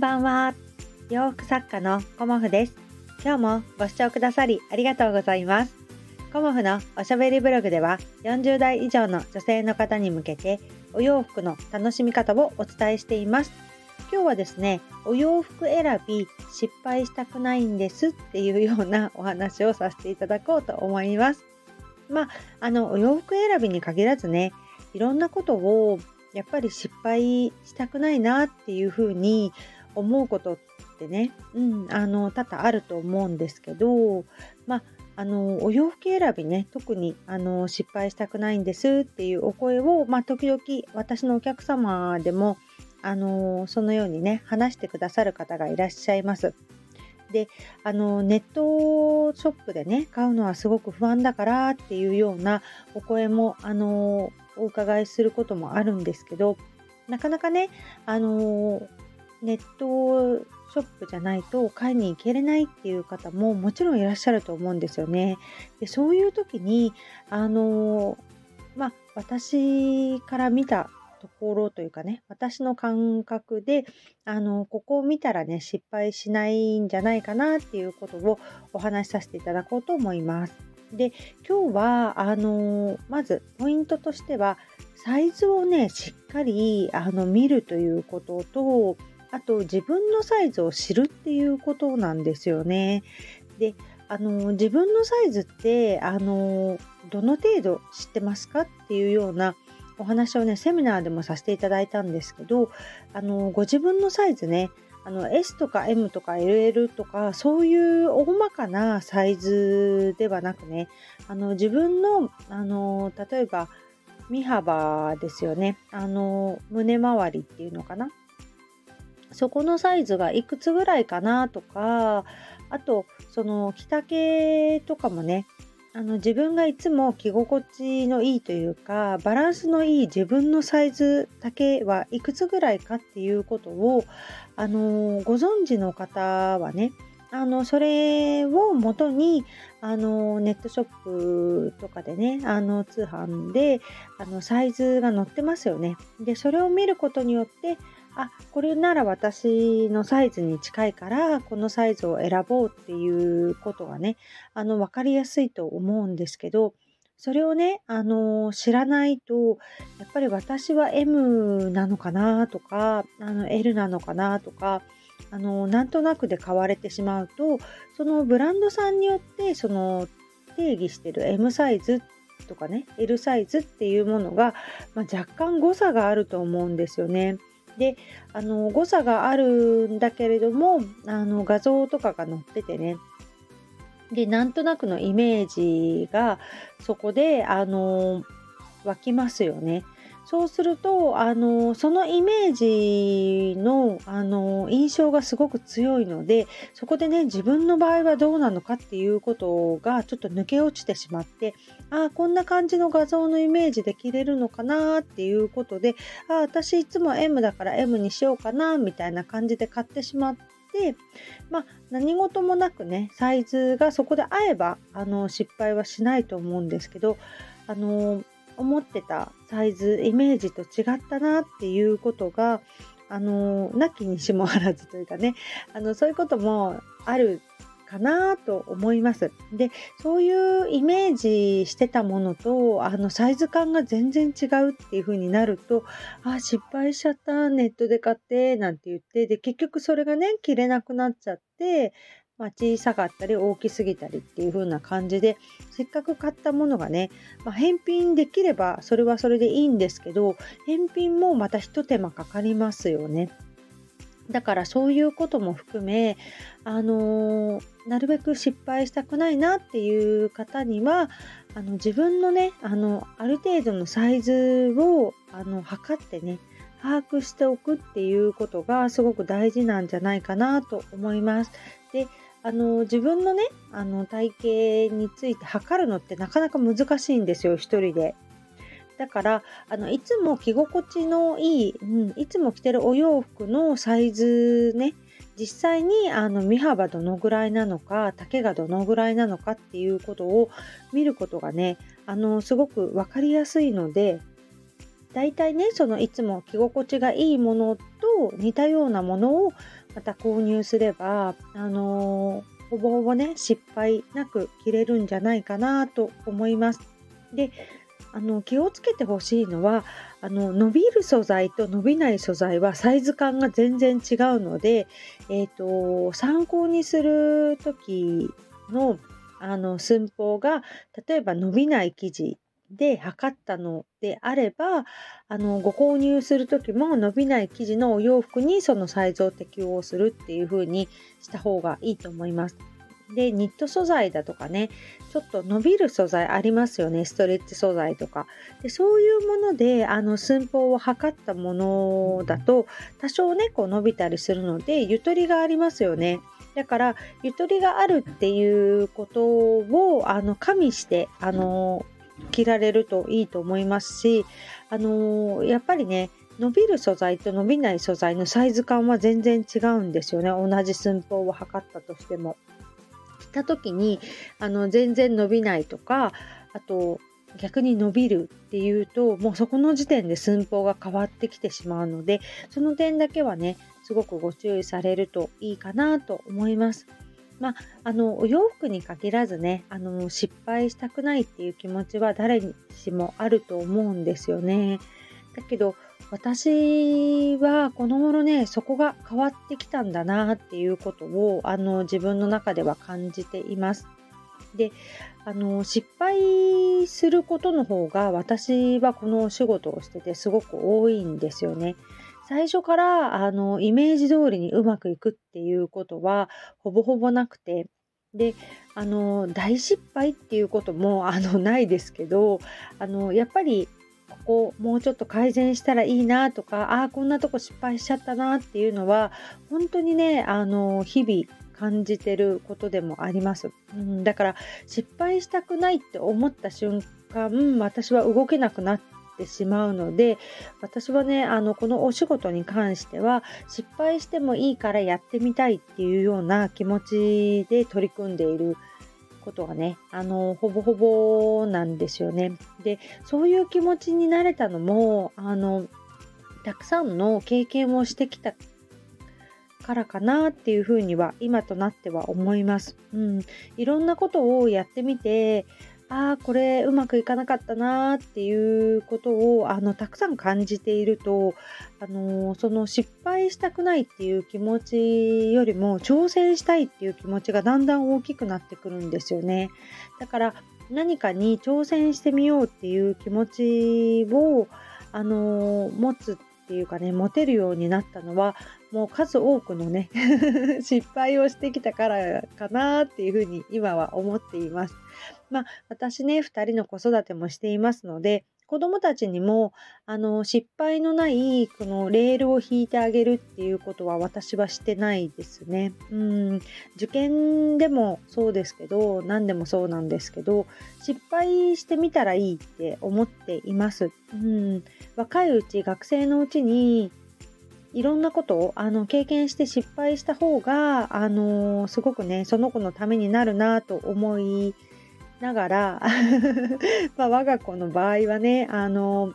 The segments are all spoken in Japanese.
んばんは。洋服作家のコモフです。今日もご視聴くださりありがとうございます。コモフのおしゃべりブログでは40代以上の女性の方に向けてお洋服の楽しみ方をお伝えしています。今日はですね、お洋服選び失敗したくないんですっていうようなお話をさせていただこうと思います。まあ、あの、お洋服選びに限らずね、いろんなことをやっぱり失敗したくないなっていうふうに思うことってね、うん、あの多々あると思うんですけど、まあ、あのお洋服選びね特にあの失敗したくないんですっていうお声を、まあ、時々私のお客様でもあのそのようにね話してくださる方がいらっしゃいます。であのネットショップでね買うのはすごく不安だからっていうようなお声もあのお伺いすることもあるんですけどなかなかねあのネットショップじゃないと買いに行けれないっていう方ももちろんいらっしゃると思うんですよね。でそういう時にあのまあ私から見たところというかね私の感覚であのここを見たらね失敗しないんじゃないかなっていうことをお話しさせていただこうと思います。で今日はあのまずポイントとしてはサイズをねしっかりあの見るということとあと自分のサイズを知るっていうことなんですよね。であの自分のサイズってあのどの程度知ってますかっていうようなお話をねセミナーでもさせていただいたんですけどあのご自分のサイズねあの S とか M とか LL とかそういう大まかなサイズではなくねあの自分のあの例えば身幅ですよねあの胸周りっていうのかなそこのサイズがいくつぐらいかなとかあとその着丈とかもねあの自分がいつも着心地のいいというかバランスのいい自分のサイズだけはいくつぐらいかっていうことをあのご存知の方はねあのそれをもとにあのネットショップとかでねあの通販であのサイズが載ってますよね。でそれを見ることによってあこれなら私のサイズに近いからこのサイズを選ぼうっていうことがねあの分かりやすいと思うんですけどそれをね、あの知らないとやっぱり私は M なのかなとかあの L なのかなとかあのなんとなくで買われてしまうとそのブランドさんによってその定義してる M サイズとかね L サイズっていうものが、まあ、若干誤差があると思うんですよね。であの誤差があるんだけれどもあの画像とかが載っててねでなんとなくのイメージがそこであの湧きますよね。そうするとあのそのイメージのあの印象がすごく強いのでそこでね自分の場合はどうなのかっていうことがちょっと抜け落ちてしまってああこんな感じの画像のイメージで着れるのかなっていうことでああ私いつも M だから M にしようかなみたいな感じで買ってしまって。まあ、何事もなくねサイズがそこで合えばあの失敗はしないと思うんですけどあの思ってたサイズイメージと違ったなっていうことがあのなきにしもあらずというかねあのそういうこともあるかなと思います。でそういうイメージしてたものとあのサイズ感が全然違うっていう風になるとあ失敗しちゃったネットで買ってなんて言ってで結局それがね着れなくなっちゃってまあ、小さかったり大きすぎたりっていう風な感じでせっかく買ったものがね、まあ、返品できればそれはそれでいいんですけど返品もまた一手間かかりますよね。だからそういうことも含め、あのー、なるべく失敗したくないなっていう方にはあの自分のねあのある程度のサイズをあの測ってね把握しておくっていうことがすごく大事なんじゃないかなと思います。であの自分のねあの体型について測るのってなかなか難しいんですよ一人で。だからあのいつも着心地のいい、うん、いつも着てるお洋服のサイズね実際にあの身幅どのぐらいなのか丈がどのぐらいなのかっていうことを見ることがねあのすごく分かりやすいのでだいたいねそのいつも着心地がいいものと似たようなものをまた購入すれば、あのほぼほぼね、失敗なく着れるんじゃないかなと思います。で、あの気をつけてほしいのはあの伸びる素材と伸びない素材はサイズ感が全然違うので、えーと、参考にする時のあの寸法が例えば伸びない生地で測ったのであればあのご購入する時も伸びない生地のお洋服にそのサイズを適用するっていう風にした方がいいと思います。でニット素材だとかねちょっと伸びる素材ありますよねストレッチ素材とかでそういうものであの寸法を測ったものだと多少ねこう伸びたりするのでゆとりがありますよねだからゆとりがあるっていうことをあの加味してあの着られるといいと思いますしあのやっぱりね伸びる素材と伸びない素材のサイズ感は全然違うんですよね同じ寸法を測ったとしても。った時にあの全然伸びないとかあと逆に伸びるっていうともうそこの時点で寸法が変わってきてしまうのでその点だけはねすごくご注意されるといいかなと思います。まあ、あのお洋服に限らずねあの失敗したくないっていう気持ちは誰にしもあると思うんですよね。だけど私はこの頃ねそこが変わってきたんだなっていうことをあの自分の中では感じています。であの失敗することの方が私はこのお仕事をしててすごく多いんですよね。最初からあのイメージ通りにうまくいくっていうことはほぼほぼなくて。であの大失敗っていうこともあのないですけどあのやっぱりここもうちょっと改善したらいいなとかああこんなとこ失敗しちゃったなっていうのは本当にねあの日々感じてることでもあります、うん、だから失敗したくないって思った瞬間私は動けなくなってしまうので私はねあのこのお仕事に関しては失敗してもいいからやってみたいっていうような気持ちで取り組んでいることがね、あの、ほぼほぼなんですよね。で、そういう気持ちになれたのも、あの、たくさんの経験をしてきたからかなっていうふうには今となっては思います。うん、いろんなことをやってみてああこれうまくいかなかったなっていうことをあのたくさん感じていると、あのその失敗したくないっていう気持ちよりも挑戦したいっていう気持ちがだんだん大きくなってくるんですよね。だから何かに挑戦してみようっていう気持ちを、あの持つっていうかねモテるようになったのはもう数多くのね 失敗をしてきたからかなっていうふうに今は思っています。まあ、私ね、2人の子育てもしていますので、子供たちにもあの失敗のないこのレールを引いてあげるっていうことは私はしてないですね。うん受験でもそうですけど何でもそうなんですけど失敗してみたらいいって思っています。うん若いうち学生のうちにいろんなことをあの経験して失敗した方があのすごくねその子のためになるなと思いながら まあ、我が子の場合はねあの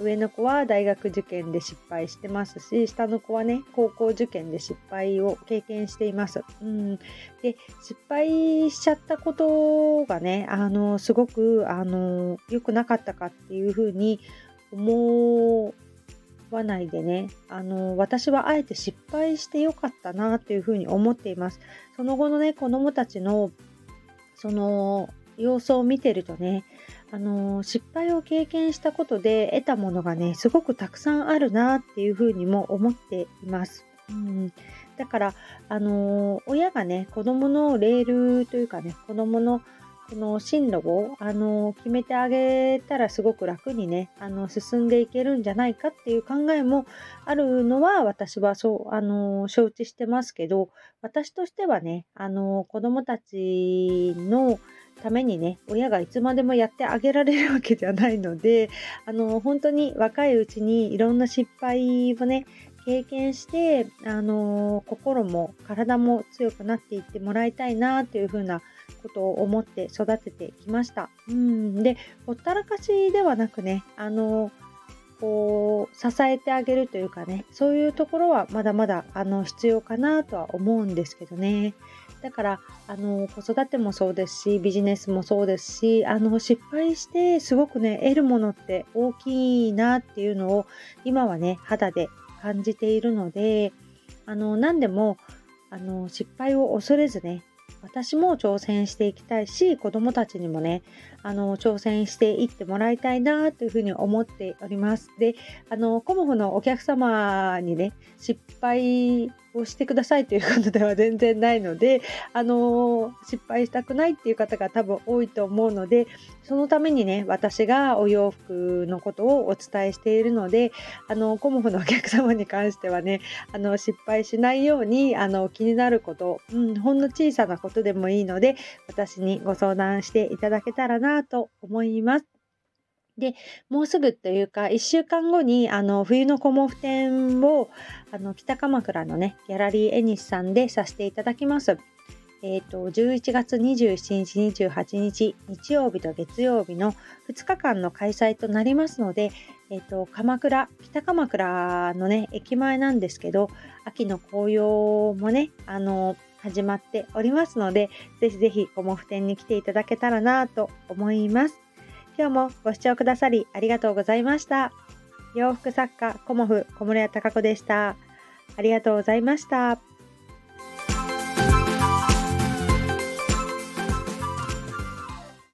上の子は大学受験で失敗してますし下の子はね高校受験で失敗を経験しています。うん、で失敗しちゃったことがねあのすごくあの良くなかったかっていうふうに思わないでねあの私はあえて失敗してよかったなっていうふうに思っています。その後のね子どもたちのその様子を見てるとね、あの失敗を経験したことで得たものがね、すごくたくさんあるなっていうふうにも思っています。うん、だから、あの親がね、子供のレールというかね、子供のこの進路を、あの決めてあげたらすごく楽にね、あの進んでいけるんじゃないかっていう考えもあるのは私はそう、あの承知してますけど、私としてはね、あの子供たちのためにね、親がいつまでもやってあげられるわけじゃないので、あの本当に若いうちにいろんな失敗をね、経験して、あの心も体も強くなっていってもらいたいなというふうなことを思って育ててきました。うんでほったらかしではなくねあのこう支えてあげるというかねそういうところはまだまだあの必要かなとは思うんですけどねだからあの子育てもそうですしビジネスもそうですしあの失敗してすごくね得るものって大きいなっていうのを今はね肌で感じているのであの何でもあの失敗を恐れずね私も挑戦していきたいし子どもたちにもねあの挑戦していってもらいたいなというふうに思っております。であのコモフのお客様にね失敗をしてくださいということでは全然ないのであの失敗したくないっていう方が多分多いと思うのでそのためにね私がお洋服のことをお伝えしているのであのコモフのお客様に関してはねあの失敗しないようにあの気になること、うん、ほんの小さなことでもいいので私にご相談していただけたらなと思います。で、もうすぐというか、1週間後に、あの、冬のコモフ展を、あの、北鎌倉のね、ギャラリーエニスさんでさせていただきます。え、ー、と、11月27日、28日、日曜日と月曜日の2日間の開催となりますので、えっ、ー、と、鎌倉、北鎌倉のね、駅前なんですけど、秋の紅葉もね、あの、始まっておりますので、ぜひぜひコモフ展に来ていただけたらなと思います。今日もご視聴くださりありがとうございました。洋服作家コモフ小室屋隆子でした。ありがとうございました。